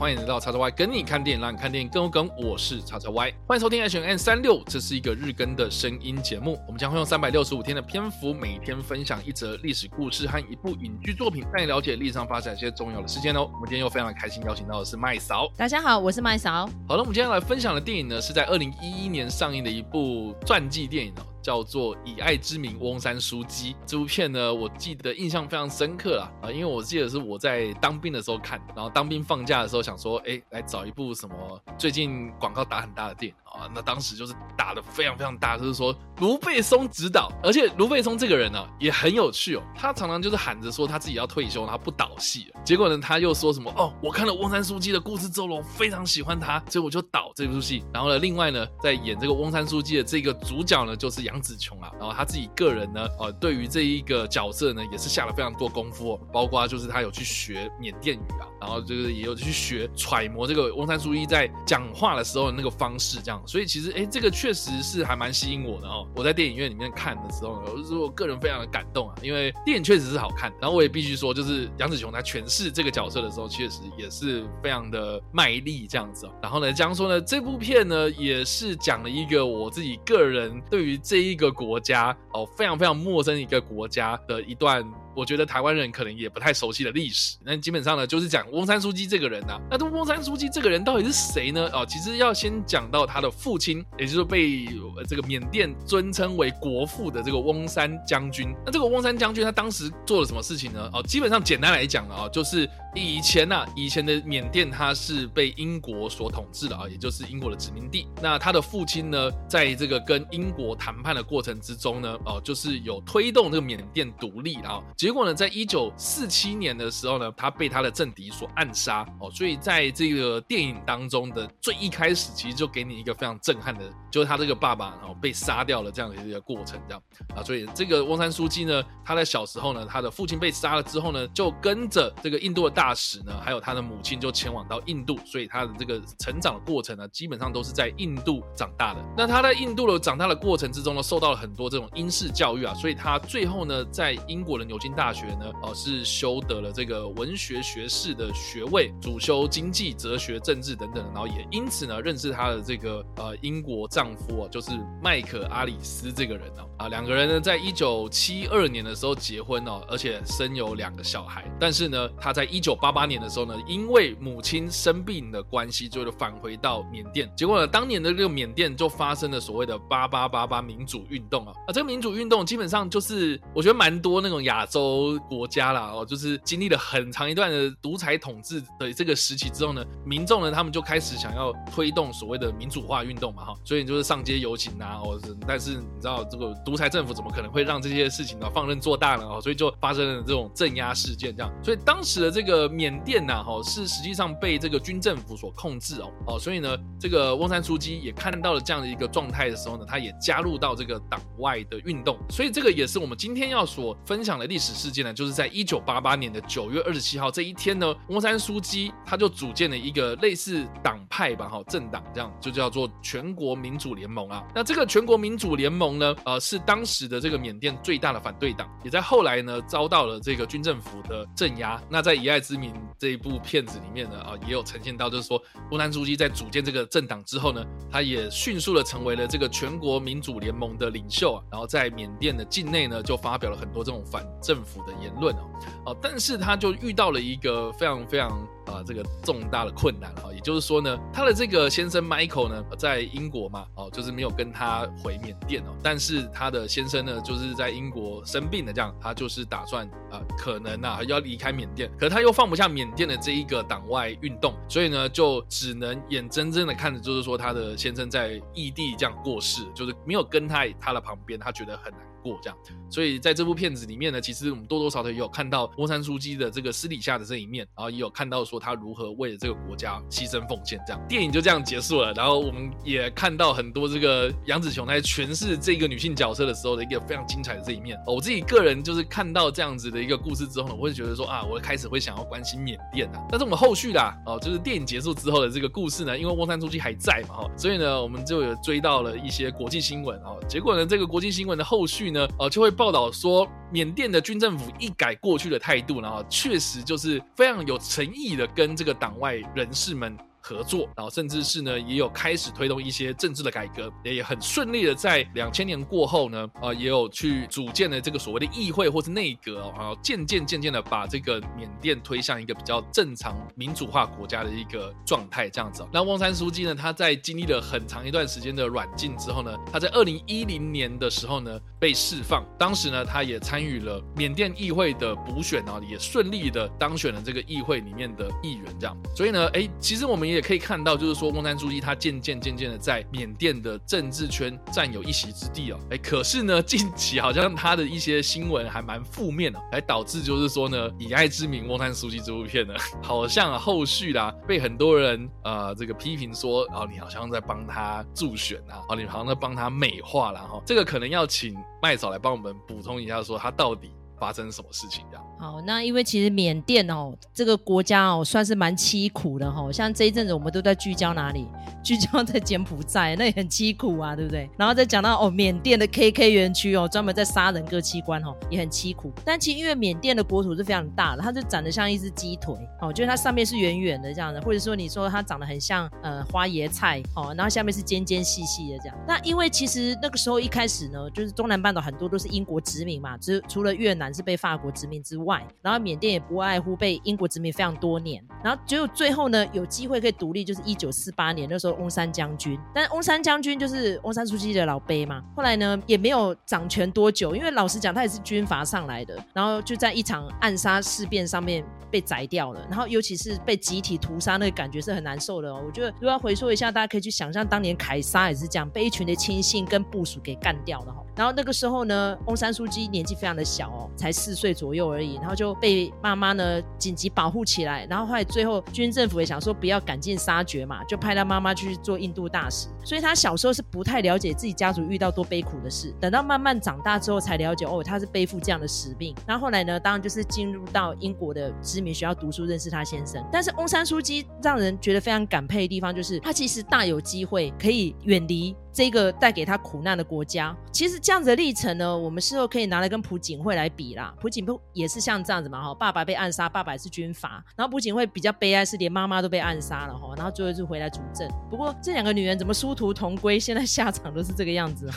欢迎来到叉叉 Y 跟你看电影，让你看电影更有梗。我是叉叉 Y，欢迎收听 H N 三六，这是一个日更的声音节目。我们将会用三百六十五天的篇幅，每天分享一则历史故事和一部影剧作品，带你了解历史上发生一些重要的事件哦。我们今天又非常开心，邀请到的是麦嫂。大家好，我是麦嫂。好了，我们今天来分享的电影呢，是在二零一一年上映的一部传记电影哦。叫做《以爱之名》，翁山书记这部片呢，我记得印象非常深刻啦啊！因为我记得是我在当兵的时候看，然后当兵放假的时候想说，哎，来找一部什么最近广告打很大的电影啊。那当时就是打的非常非常大，就是说卢贝松指导，而且卢贝松这个人呢也很有趣哦，他常常就是喊着说他自己要退休，他不导戏。结果呢，他又说什么哦，我看了翁山书记的故事之后，我非常喜欢他，所以我就导这部戏。然后呢，另外呢，在演这个翁山书记的这个主角呢，就是杨紫琼啊。然后他自己个人呢，呃，对于这一个角色呢，也是下了非常多功夫哦，包括就是他有去学缅甸语啊，然后就是也有去学揣摩这个翁山书一在讲话的时候的那个方式，这样。所以其实哎，这个确实是还蛮吸引我的哦。我在电影院里面看的时候，呢，我个人非常的感动啊，因为电影确实是好看。然后我也必须说，就是杨紫琼在诠释这个角色的时候，确实也是非常的卖力这样子。然后呢，这样说呢，这部片呢也是讲了一个我自己个人对于这一个国家哦非常非常陌生一个国家的一段。我觉得台湾人可能也不太熟悉的历史，那基本上呢就是讲翁山书记这个人呐。那这翁山书记这个人到底是谁呢？哦，其实要先讲到他的父亲，也就是被这个缅甸尊称为国父的这个翁山将军。那这个翁山将军他当时做了什么事情呢？哦，基本上简单来讲啊，就是以前呐，以前的缅甸他是被英国所统治的啊，也就是英国的殖民地。那他的父亲呢，在这个跟英国谈判的过程之中呢，哦，就是有推动这个缅甸独立啊。结果呢，在一九四七年的时候呢，他被他的政敌所暗杀哦，所以在这个电影当中的最一开始，其实就给你一个非常震撼的，就是他这个爸爸然后被杀掉了这样的一个过程，这样啊，所以这个翁山书记呢，他在小时候呢，他的父亲被杀了之后呢，就跟着这个印度的大使呢，还有他的母亲就前往到印度，所以他的这个成长的过程呢，基本上都是在印度长大的。那他在印度的长大的过程之中呢，受到了很多这种英式教育啊，所以他最后呢，在英国的牛津。大学呢，哦，是修得了这个文学学士的学位，主修经济、哲学、政治等等，然后也因此呢，认识他的这个呃英国丈夫啊，就是麦克阿里斯这个人哦，啊，两个人呢，在一九七二年的时候结婚哦，而且生有两个小孩，但是呢，他在一九八八年的时候呢，因为母亲生病的关系，就返回到缅甸，结果呢，当年的这个缅甸就发生了所谓的八八八八民主运动啊，啊，这个民主运动基本上就是我觉得蛮多那种亚洲。都国家啦哦，就是经历了很长一段的独裁统治的这个时期之后呢，民众呢他们就开始想要推动所谓的民主化运动嘛哈，所以就是上街游行啊哦，但是你知道这个独裁政府怎么可能会让这些事情呢放任做大呢哦，所以就发生了这种镇压事件这样，所以当时的这个缅甸呐哈是实际上被这个军政府所控制哦哦，所以呢这个翁山书记也看到了这样的一个状态的时候呢，他也加入到这个党外的运动，所以这个也是我们今天要所分享的历史。事件呢，就是在一九八八年的九月二十七号这一天呢，翁山书记他就组建了一个类似党派吧，哈，政党这样就叫做全国民主联盟啊。那这个全国民主联盟呢，呃，是当时的这个缅甸最大的反对党，也在后来呢遭到了这个军政府的镇压。那在《以爱之名》这一部片子里面呢，啊，也有呈现到，就是说翁山书记在组建这个政党之后呢，他也迅速的成为了这个全国民主联盟的领袖啊。然后在缅甸的境内呢，就发表了很多这种反政。政府的言论哦，哦，但是他就遇到了一个非常非常啊这个重大的困难哈，也就是说呢，他的这个先生 Michael 呢在英国嘛，哦，就是没有跟他回缅甸哦，但是他的先生呢就是在英国生病的这样，他就是打算啊可能啊要离开缅甸，可他又放不下缅甸的这一个党外运动，所以呢就只能眼睁睁的看着，就是说他的先生在异地这样过世，就是没有跟他他的旁边，他觉得很难。过这样，所以在这部片子里面呢，其实我们多多少少也有看到翁山书记的这个私底下的这一面，然后也有看到说他如何为了这个国家牺牲奉献。这样电影就这样结束了，然后我们也看到很多这个杨紫琼在诠释这个女性角色的时候的一个非常精彩的这一面。我自己个人就是看到这样子的一个故事之后呢，我会觉得说啊，我开始会想要关心缅甸啊。但是我们后续的哦，就是电影结束之后的这个故事呢，因为翁山书记还在嘛哈，所以呢，我们就有追到了一些国际新闻哦。结果呢，这个国际新闻的后续。呢，呃，就会报道说，缅甸的军政府一改过去的态度，然后确实就是非常有诚意的跟这个党外人士们。合作，然后甚至是呢，也有开始推动一些政治的改革，也很顺利的在两千年过后呢，啊，也有去组建了这个所谓的议会或是内阁，然后渐渐渐渐的把这个缅甸推向一个比较正常民主化国家的一个状态，这样子。那翁山书记呢，他在经历了很长一段时间的软禁之后呢，他在二零一零年的时候呢被释放，当时呢他也参与了缅甸议会的补选啊，也顺利的当选了这个议会里面的议员，这样。所以呢，哎，其实我们。也可以看到，就是说，翁山书记他渐渐渐渐的在缅甸的政治圈占有一席之地哦。哎，可是呢，近期好像他的一些新闻还蛮负面的，来导致就是说呢，以爱之名，翁山书记这部片呢，好像后续啦被很多人呃这个批评说，哦，你好像在帮他助选啊，哦，你好像在帮他美化了哈。这个可能要请麦嫂来帮我们补充一下，说他到底发生什么事情这样。好，那因为其实缅甸哦，这个国家哦，算是蛮凄苦的哈。像这一阵子，我们都在聚焦哪里？聚焦在柬埔寨，那也很凄苦啊，对不对？然后再讲到哦，缅甸的 KK 园区哦，专门在杀人割器官哦，也很凄苦。但其实因为缅甸的国土是非常大的，它就长得像一只鸡腿哦，就是它上面是圆圆的这样的，或者说你说它长得很像呃花椰菜哦，然后下面是尖尖细细的这样。那因为其实那个时候一开始呢，就是中南半岛很多都是英国殖民嘛，只除了越南是被法国殖民之外。然后缅甸也不外乎被英国殖民非常多年，然后只有最后呢有机会可以独立，就是一九四八年那时候翁山将军，但翁山将军就是翁山书记的老辈嘛，后来呢也没有掌权多久，因为老实讲他也是军阀上来的，然后就在一场暗杀事变上面被宰掉了，然后尤其是被集体屠杀那个感觉是很难受的哦。我觉得如果要回溯一下，大家可以去想象当年凯撒也是这样被一群的亲信跟部属给干掉了哈。然后那个时候呢，翁山书记年纪非常的小哦，才四岁左右而已。然后就被妈妈呢紧急保护起来，然后后来最后军政府也想说不要赶尽杀绝嘛，就派他妈妈去做印度大使。所以他小时候是不太了解自己家族遇到多悲苦的事，等到慢慢长大之后才了解哦，他是背负这样的使命。然后后来呢，当然就是进入到英国的知名学校读书，认识他先生。但是翁山书记让人觉得非常感佩的地方，就是他其实大有机会可以远离。这个带给他苦难的国家，其实这样子的历程呢，我们事后可以拿来跟朴槿惠来比啦。朴槿惠也是像这样子嘛，哈，爸爸被暗杀，爸爸是军阀，然后朴槿惠比较悲哀是连妈妈都被暗杀了，哈，然后最后就回来主政。不过这两个女人怎么殊途同归，现在下场都是这个样子，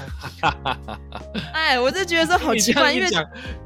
哈。哎，我就觉得说好奇怪，因为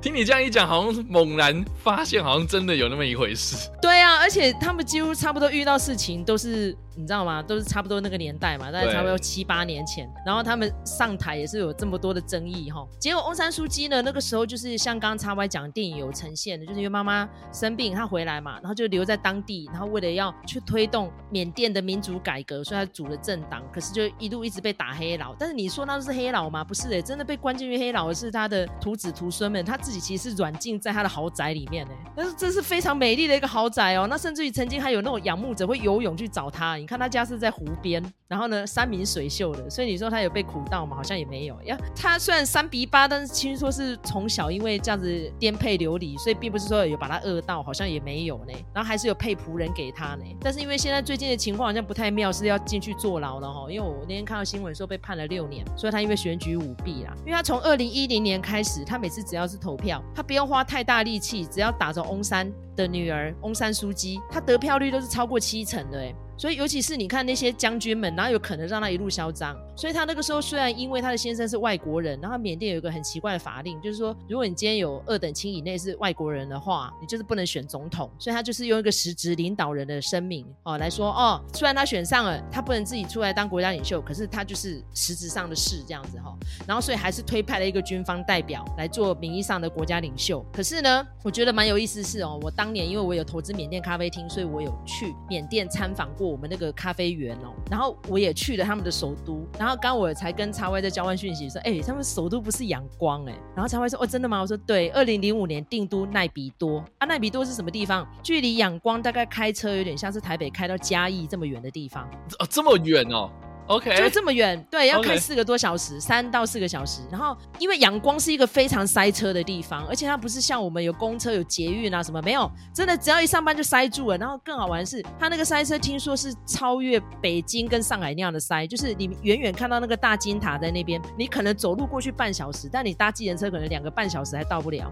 听你这样一讲，好像猛然发现，好像真的有那么一回事。对啊，而且他们几乎差不多遇到事情都是。你知道吗？都是差不多那个年代嘛，大概差不多七八年前。然后他们上台也是有这么多的争议哈。结果翁山书记呢，那个时候就是像刚刚叉 Y 讲的电影有呈现的，就是因为妈妈生病，他回来嘛，然后就留在当地，然后为了要去推动缅甸的民主改革，所以他组了政党。可是就一路一直被打黑牢。但是你说那是黑牢吗？不是诶，真的被关进去黑牢的是他的徒子徒孙们，他自己其实是软禁在他的豪宅里面诶。但是这是非常美丽的一个豪宅哦。那甚至于曾经还有那种仰慕者会游泳去找他。看他家是在湖边，然后呢山明水秀的，所以你说他有被苦到吗？好像也没有。呀，他虽然三比八，但是听说是从小因为这样子颠沛流离，所以并不是说有把他饿到，好像也没有呢。然后还是有配仆人给他呢。但是因为现在最近的情况好像不太妙，是要进去坐牢了哈。因为我那天看到新闻说被判了六年，所以他因为选举舞弊啦。因为他从二零一零年开始，他每次只要是投票，他不用花太大力气，只要打着翁山的女儿翁山书记，他得票率都是超过七成的。所以，尤其是你看那些将军们，哪有可能让他一路嚣张？所以他那个时候虽然因为他的先生是外国人，然后缅甸有一个很奇怪的法令，就是说，如果你今天有二等亲以内是外国人的话，你就是不能选总统。所以他就是用一个实职领导人的声明哦来说，哦，虽然他选上了，他不能自己出来当国家领袖，可是他就是实质上的事这样子哈。然后所以还是推派了一个军方代表来做名义上的国家领袖。可是呢，我觉得蛮有意思是哦，我当年因为我有投资缅甸咖啡厅，所以我有去缅甸参访过。我们那个咖啡园哦，然后我也去了他们的首都，然后刚我才跟叉 Y 在交换讯息说，哎，他们首都不是阳光哎，然后叉 Y 说，哦，真的吗？我说对，二零零五年定都奈比多啊，奈比多是什么地方？距离阳光大概开车有点像是台北开到嘉义这么远的地方啊，这么远哦。OK，就这么远，对，要开四个多小时，三到四个小时。然后，因为阳光是一个非常塞车的地方，而且它不是像我们有公车、有捷运啊什么，没有，真的只要一上班就塞住了。然后更好玩的是，它那个塞车听说是超越北京跟上海那样的塞，就是你远远看到那个大金塔在那边，你可能走路过去半小时，但你搭计程车可能两个半小时还到不了，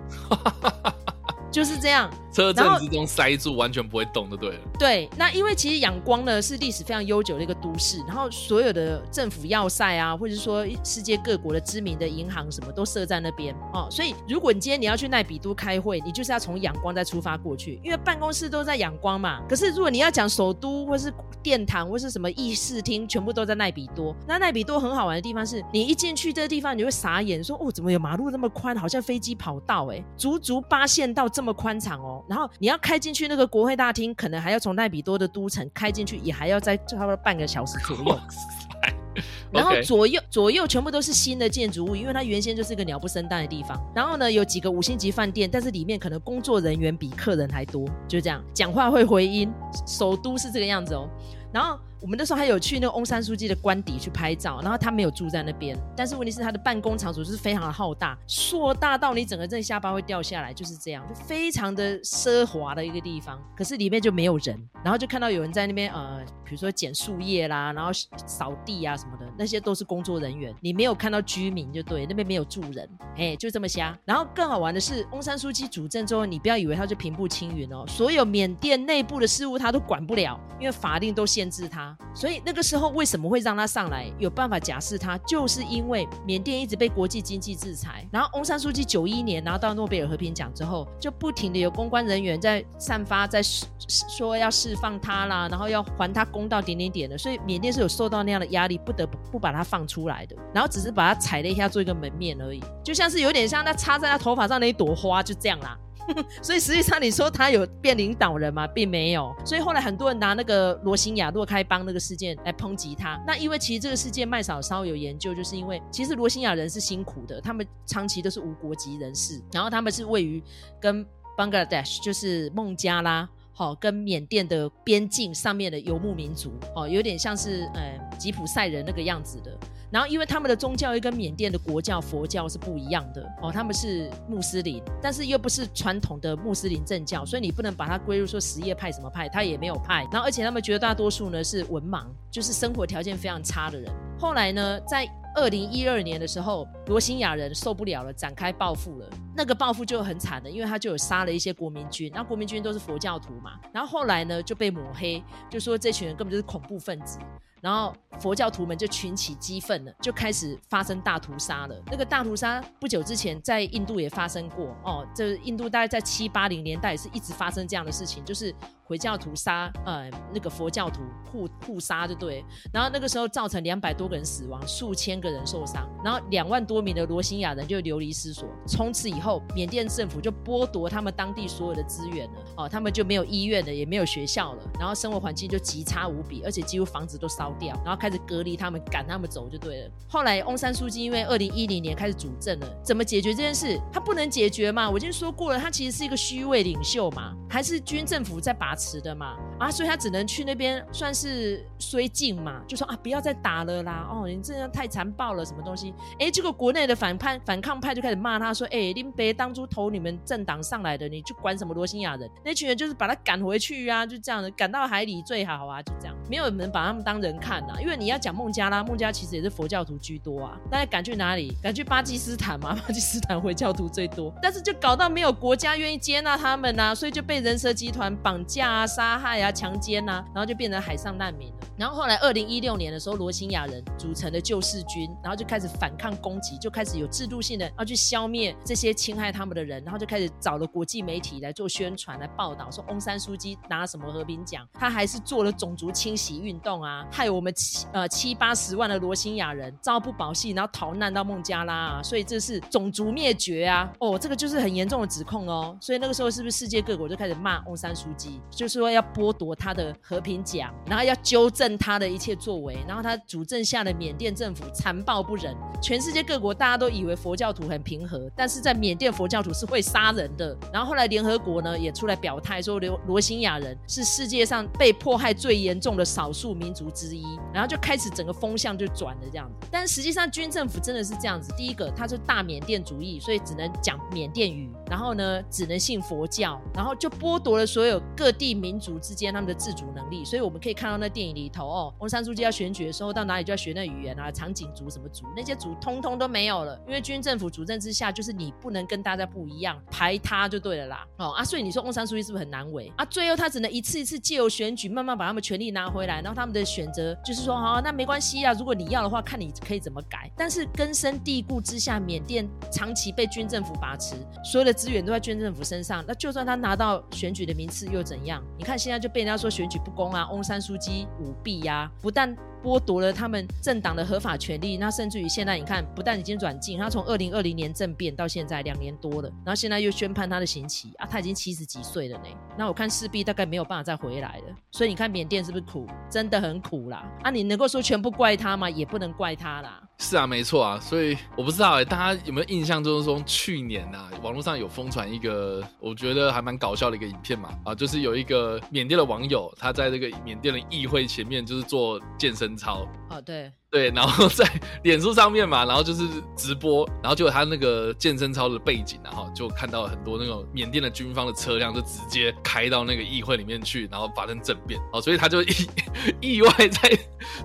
就是这样。车阵之中塞住，完全不会动就对了。对，那因为其实仰光呢是历史非常悠久的一个都市，然后所有的政府要塞啊，或者说世界各国的知名的银行什么都设在那边哦，所以如果你今天你要去奈比都开会，你就是要从仰光再出发过去，因为办公室都在仰光嘛。可是如果你要讲首都或是殿堂或是什么议事厅，全部都在奈比多。那奈比多很好玩的地方是，你一进去这个地方，你会傻眼，说哦，怎么有马路那么宽，好像飞机跑道哎，足足八线道这么宽敞哦。然后你要开进去那个国会大厅，可能还要从奈比多的都城开进去，也还要再差不多半个小时左右。然后左右左右全部都是新的建筑物，因为它原先就是一个鸟不生蛋的地方。然后呢，有几个五星级饭店，但是里面可能工作人员比客人还多，就这样，讲话会回音。首都是这个样子哦。然后我们那时候还有去那个翁山书记的官邸去拍照，然后他没有住在那边，但是问题是他的办公场所就是非常的浩大，硕大到你整个这下巴会掉下来，就是这样，就非常的奢华的一个地方。可是里面就没有人，然后就看到有人在那边呃，比如说捡树叶啦，然后扫地啊什么的，那些都是工作人员，你没有看到居民就对，那边没有住人，哎，就这么瞎。然后更好玩的是，翁山书记主政之后，你不要以为他就平步青云哦，所有缅甸内部的事务他都管不了，因为法令都限制他。所以那个时候为什么会让他上来，有办法假释他，就是因为缅甸一直被国际经济制裁。然后翁山书记九一年拿到诺贝尔和平奖之后，就不停的有公关人员在散发，在说要释放他啦，然后要还他公道，点点点的。所以缅甸是有受到那样的压力，不得不不把他放出来的。然后只是把他踩了一下，做一个门面而已，就像是有点像他插在他头发上的一朵花，就这样啦。所以实际上你说他有变领导人吗？并没有。所以后来很多人拿那个罗兴亚洛开邦那个事件来抨击他。那因为其实这个事件麦嫂稍有研究，就是因为其实罗兴亚人是辛苦的，他们长期都是无国籍人士，然后他们是位于跟 Bangladesh 就是孟加拉。好、跟缅甸的边境上面的游牧民族，哦，有点像是呃吉普赛人那个样子的。然后，因为他们的宗教又跟缅甸的国教佛教是不一样的哦，他们是穆斯林，但是又不是传统的穆斯林正教，所以你不能把它归入说什叶派什么派，他也没有派。然后，而且他们绝大多数呢是文盲，就是生活条件非常差的人。后来呢，在二零一二年的时候，罗兴亚人受不了了，展开报复了。那个报复就很惨的，因为他就有杀了一些国民军，然后国民军都是佛教徒嘛。然后后来呢就被抹黑，就说这群人根本就是恐怖分子。然后佛教徒们就群起激愤了，就开始发生大屠杀了。那个大屠杀不久之前在印度也发生过哦，这印度大概在七八零年代是一直发生这样的事情，就是回教徒杀呃那个佛教徒互互杀，就对。然后那个时候造成两百多个人死亡，数千个人受伤，然后两万多名的罗兴亚人就流离失所。从此以后，缅甸政府就剥夺他们当地所有的资源了，哦，他们就没有医院了，也没有学校了，然后生活环境就极差无比，而且几乎房子都烧掉，然后开始隔离他们，赶他们走就对了。后来翁山书记因为二零一零年开始主政了，怎么解决这件事？他不能解决嘛，我已经说过了，他其实是一个虚位领袖嘛，还是军政府在把持的嘛，啊，所以他只能去那边算是绥靖嘛，就说啊不要再打了啦，哦，你这样太残暴了，什么东西？哎，结果国内的反叛反抗派就开始骂他说，哎，林北当初投你们政党上来的，你去管什么罗兴亚人？那群人就是把他赶回去啊，就这样的，赶到海里最好啊，就这样，没有人把他们当人看啊，因为你要讲孟加拉，孟加其实也是佛教徒居多啊，大家赶去哪里？赶去巴基斯坦嘛，巴基斯坦回教徒最多，但是就搞到没有国家愿意接纳他们呐、所以就被人蛇集团绑架啊、杀害啊、强奸呐、然后就变成海上难民了。然后后来二零一六年的时候，罗兴亚人组成的救世军，然后就开始反抗攻击，就开始有制度性的要去消灭这些侵害他们的人，然后就开始找了国际媒体来做宣传、来报道，说翁山书记拿什么和平奖，他还是做了种族清洗运动啊，害我们七呃七八十万的罗兴亚人朝不保夕，然后逃难到孟加拉啊，所以这是种族灭绝啊！哦，这个就是很严重的指控哦。所以那个时候是不是世界各国就开始骂翁山书记，就是说要剥夺他的和平奖，然后要纠正他的一切作为，然后他主政下的缅甸政府残暴不仁，全世界各国大家都以为佛教徒很平和，但是在缅甸佛教徒是会杀人的。然后后来联合国呢也出来表态说，罗罗兴亚人是世界上被迫害最严重的少数民族之一，然后就开始整个风向就转了这样子。但实际上军政府真的是这样子，第一个他是大缅甸主义，所以只能讲缅甸语，然后呢只能信佛教，然后就剥夺了所有各地民族之间他们的自主能力。所以我们可以看到那电影里头哦，翁山书记要选举的时候，到哪里就要学那语言啊，长景族什么族，那些族通通都没有了，因为军政府主政之下，就是你不能跟大家不一样，排他就对了啦。哦啊，所以你说翁山书记是不是很难为啊？最后他只能一次一次借由选举，慢慢把他们权力拿回来，然后他们的选择就是说，好，那没关系啊，如果你要的话，看你可以怎么改。但是根深蒂固之下，缅甸长期被军政府把持，所有的资源都在军政府身上。那就算他拿到选举的名次又怎样？你看现在就被人家说选举不公啊，翁山书记舞弊呀，不但。剥夺了他们政党的合法权利，那甚至于现在你看，不但已经软禁，他从二零二零年政变到现在两年多了，然后现在又宣判他的刑期啊，他已经七十几岁了呢。那我看势必大概没有办法再回来了。所以你看缅甸是不是苦？真的很苦啦。啊，你能够说全部怪他吗？也不能怪他啦。是啊，没错啊。所以我不知道哎，大家有没有印象？就是说去年啊，网络上有疯传一个，我觉得还蛮搞笑的一个影片嘛。啊，就是有一个缅甸的网友，他在这个缅甸的议会前面，就是做健身操。啊，对。对，然后在脸书上面嘛，然后就是直播，然后就有他那个健身操的背景，然后就看到很多那种缅甸的军方的车辆，就直接开到那个议会里面去，然后发生政变。哦，所以他就意 意外在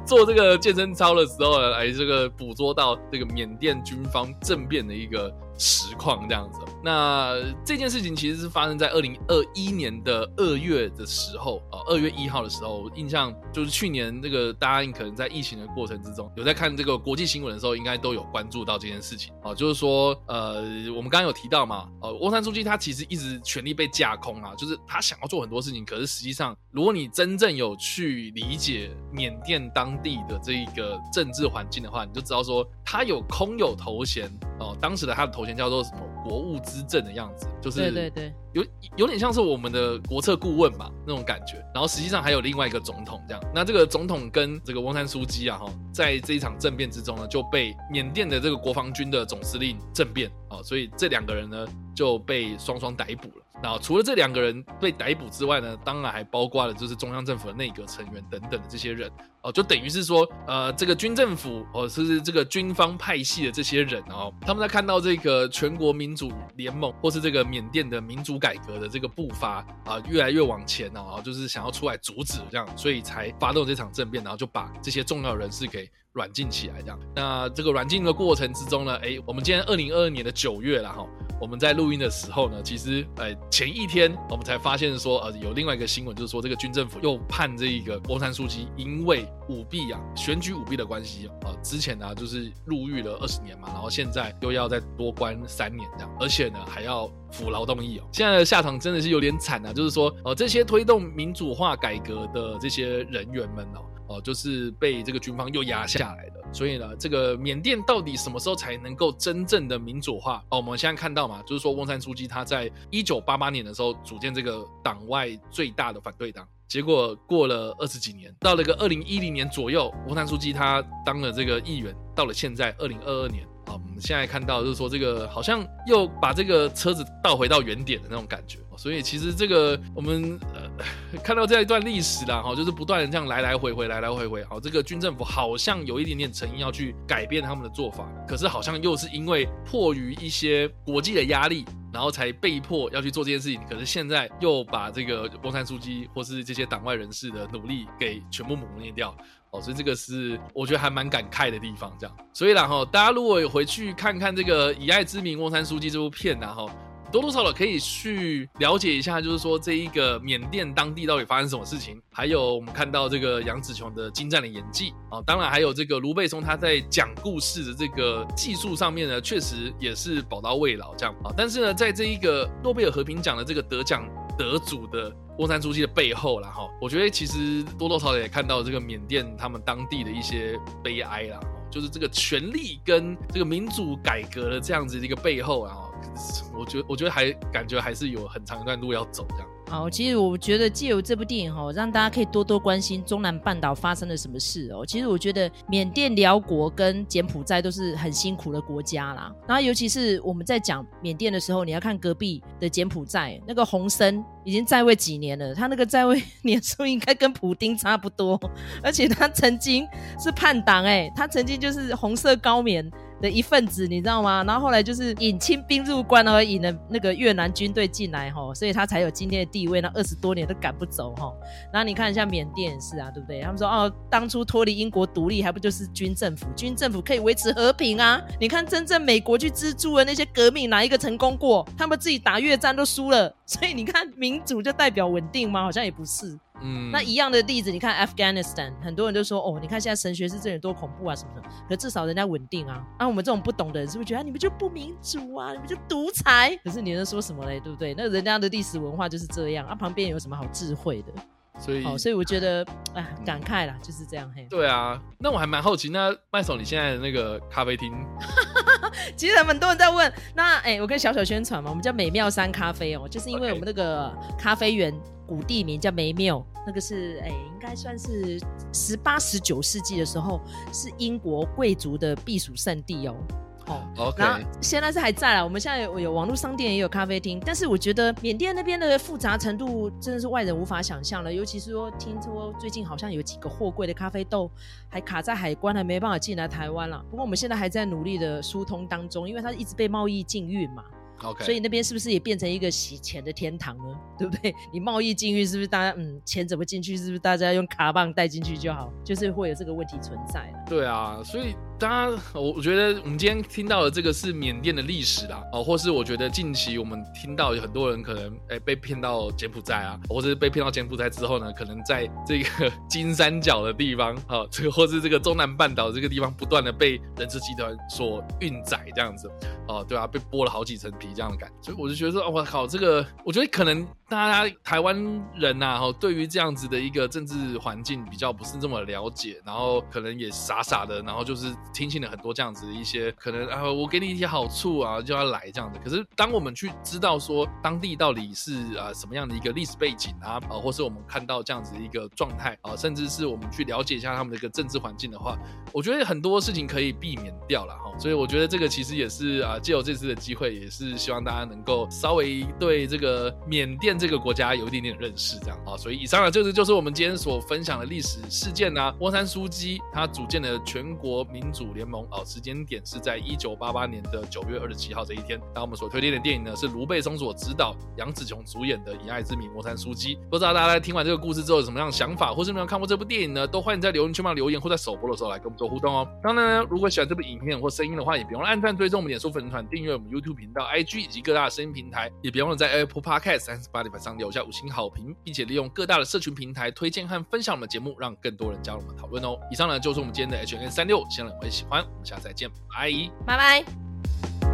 做这个健身操的时候，来这个捕捉到这个缅甸军方政变的一个。实况这样子，那这件事情其实是发生在二零二一年的二月的时候啊，二月一号的时候，印象就是去年这个大家可能在疫情的过程之中，有在看这个国际新闻的时候，应该都有关注到这件事情啊，就是说呃，我们刚刚有提到嘛，呃，翁山书记他其实一直权力被架空啊，就是他想要做很多事情，可是实际上，如果你真正有去理解缅甸当地的这一个政治环境的话，你就知道说他有空有头衔哦，当时的他的头衔。叫做什么国务资政的样子，就是对对对，有有点像是我们的国策顾问吧那种感觉。然后实际上还有另外一个总统这样。那这个总统跟这个翁山书记啊哈，在这一场政变之中呢，就被缅甸的这个国防军的总司令政变啊，所以这两个人呢就被双双逮捕了。那除了这两个人被逮捕之外呢，当然还包括了就是中央政府的内阁成员等等的这些人哦，就等于是说，呃，这个军政府哦是这个军方派系的这些人哦，他们在看到这个全国民主联盟或是这个缅甸的民主改革的这个步伐啊越来越往前哦，就是想要出来阻止这样，所以才发动这场政变，然后就把这些重要人士给软禁起来这样。那这个软禁的过程之中呢，哎，我们今天二零二二年的九月了哈。我们在录音的时候呢，其实呃前一天我们才发现说，呃有另外一个新闻，就是说这个军政府又判这一个翁山书记因为舞弊啊，选举舞弊的关系啊，之前呢就是入狱了二十年嘛，然后现在又要再多关三年这样，而且呢还要服劳动役哦。现在的下场真的是有点惨啊，就是说呃这些推动民主化改革的这些人员们哦。哦，就是被这个军方又压下来的，所以呢，这个缅甸到底什么时候才能够真正的民主化？哦，我们现在看到嘛，就是说翁山书记他在一九八八年的时候组建这个党外最大的反对党，结果过了二十几年，到了个二零一零年左右，翁山书记他当了这个议员，到了现在二零二二年。啊我们现在看到就是说，这个好像又把这个车子倒回到原点的那种感觉。所以其实这个我们 看到这样一段历史啦，哈，就是不断的这样来来回回，来来回回。好，这个军政府好像有一点点诚意要去改变他们的做法，可是好像又是因为迫于一些国际的压力，然后才被迫要去做这件事情。可是现在又把这个翁山书记或是这些党外人士的努力给全部抹灭掉。哦，所以这个是我觉得还蛮感慨的地方，这样。所以然后大家如果回去看看这个《以爱之名》翁山书记这部片，然后多多少少可以去了解一下，就是说这一个缅甸当地到底发生什么事情。还有我们看到这个杨紫琼的精湛的演技啊，当然还有这个卢贝松他在讲故事的这个技术上面呢，确实也是宝刀未老这样啊。但是呢，在这一个诺贝尔和平奖的这个得奖。得主的翁山书记的背后，然后我觉得其实多多少少也看到这个缅甸他们当地的一些悲哀啦，就是这个权力跟这个民主改革的这样子的一个背后，啊 我觉得我觉得还感觉还是有很长一段路要走这样。好，其实我觉得借由这部电影哈，让大家可以多多关心中南半岛发生了什么事哦。其实我觉得缅甸、辽国跟柬埔寨都是很辛苦的国家啦。然后尤其是我们在讲缅甸的时候，你要看隔壁的柬埔寨，那个洪森已经在位几年了，他那个在位 年数应该跟普丁差不多，而且他曾经是叛党哎，他曾经就是红色高棉。的一份子，你知道吗？然后后来就是引清兵入关，而引了那个越南军队进来，哈，所以他才有今天的地位。那二十多年都赶不走，哈。然后你看一下缅甸也是啊，对不对？他们说哦，当初脱离英国独立，还不就是军政府？军政府可以维持和平啊。你看真正美国去资助的那些革命，哪一个成功过？他们自己打越战都输了。所以你看，民主就代表稳定吗？好像也不是。嗯，那一样的例子，你看 Afghanistan，很多人都说哦，你看现在神学是这里多恐怖啊什么的，可至少人家稳定啊。啊，我们这种不懂的人是不是觉得你们就不民主啊，你们就独裁？可是你能说什么嘞？对不对？那人家的历史文化就是这样啊，旁边有什么好智慧的？所以，所以我觉得啊，感慨啦，就是这样嘿。对啊，那我还蛮好奇，那麦总你现在的那个咖啡厅，其实很多人在问，那哎，我跟小小宣传嘛，我们叫美妙山咖啡哦，就是因为我们那个咖啡园。古地名叫美妙，那个是哎，应该算是十八、十九世纪的时候，是英国贵族的避暑胜地哦。哦，然后现在是还在了。我们现在有有网络商店，也有咖啡厅，但是我觉得缅甸那边的复杂程度真的是外人无法想象了。尤其是说，听说最近好像有几个货柜的咖啡豆还卡在海关，还没办法进来台湾了。不过我们现在还在努力的疏通当中，因为它一直被贸易禁运嘛。OK，所以那边是不是也变成一个洗钱的天堂呢？对不对？你贸易禁运是不是大家嗯钱怎么进去？是不是大家用卡棒带进去就好？就是会有这个问题存在。对啊，所以。大家，我我觉得我们今天听到的这个是缅甸的历史啦，哦，或是我觉得近期我们听到有很多人可能哎被骗到柬埔寨啊，或是被骗到柬埔寨之后呢，可能在这个金三角的地方，哈，这个或是这个中南半岛这个地方不断的被人质集团所运载这样子，哦，对啊，被剥了好几层皮这样的感觉，所以我就觉得说，我靠，这个我觉得可能大家台湾人呐，哈，对于这样子的一个政治环境比较不是这么了解，然后可能也傻傻的，然后就是。听信了很多这样子的一些可能啊，我给你一些好处啊，就要来这样的。可是当我们去知道说当地到底是啊什么样的一个历史背景啊，啊，或是我们看到这样子的一个状态啊，甚至是我们去了解一下他们的一个政治环境的话，我觉得很多事情可以避免掉了哈。所以我觉得这个其实也是啊，借由这次的机会，也是希望大家能够稍微对这个缅甸这个国家有一点点认识这样啊。所以以上啊，这个就是我们今天所分享的历史事件啊。翁山书记他组建的全国民主。主联盟哦，时间点是在一九八八年的九月二十七号这一天。那我们所推荐的电影呢，是卢贝松所执导、杨紫琼主演的《以爱之名》。魔山书记，不知道大家在听完这个故事之后有什么样的想法，或是没有看过这部电影呢？都欢迎在留言区帮留言，或在首播的时候来跟我们做互动哦。当然呢，如果喜欢这部影片或声音的话，也别忘了按赞、追踪我们脸书粉丝团、订阅我们 YouTube 频道、IG 以及各大的声音平台，也别忘了在 Apple Podcast 三十八点上留下五星好评，并且利用各大的社群平台推荐和分享我们的节目，让更多人加入我们讨论哦。以上呢就是我们今天的 H N 三六，先了会喜欢。我们下次再见。阿姨拜拜。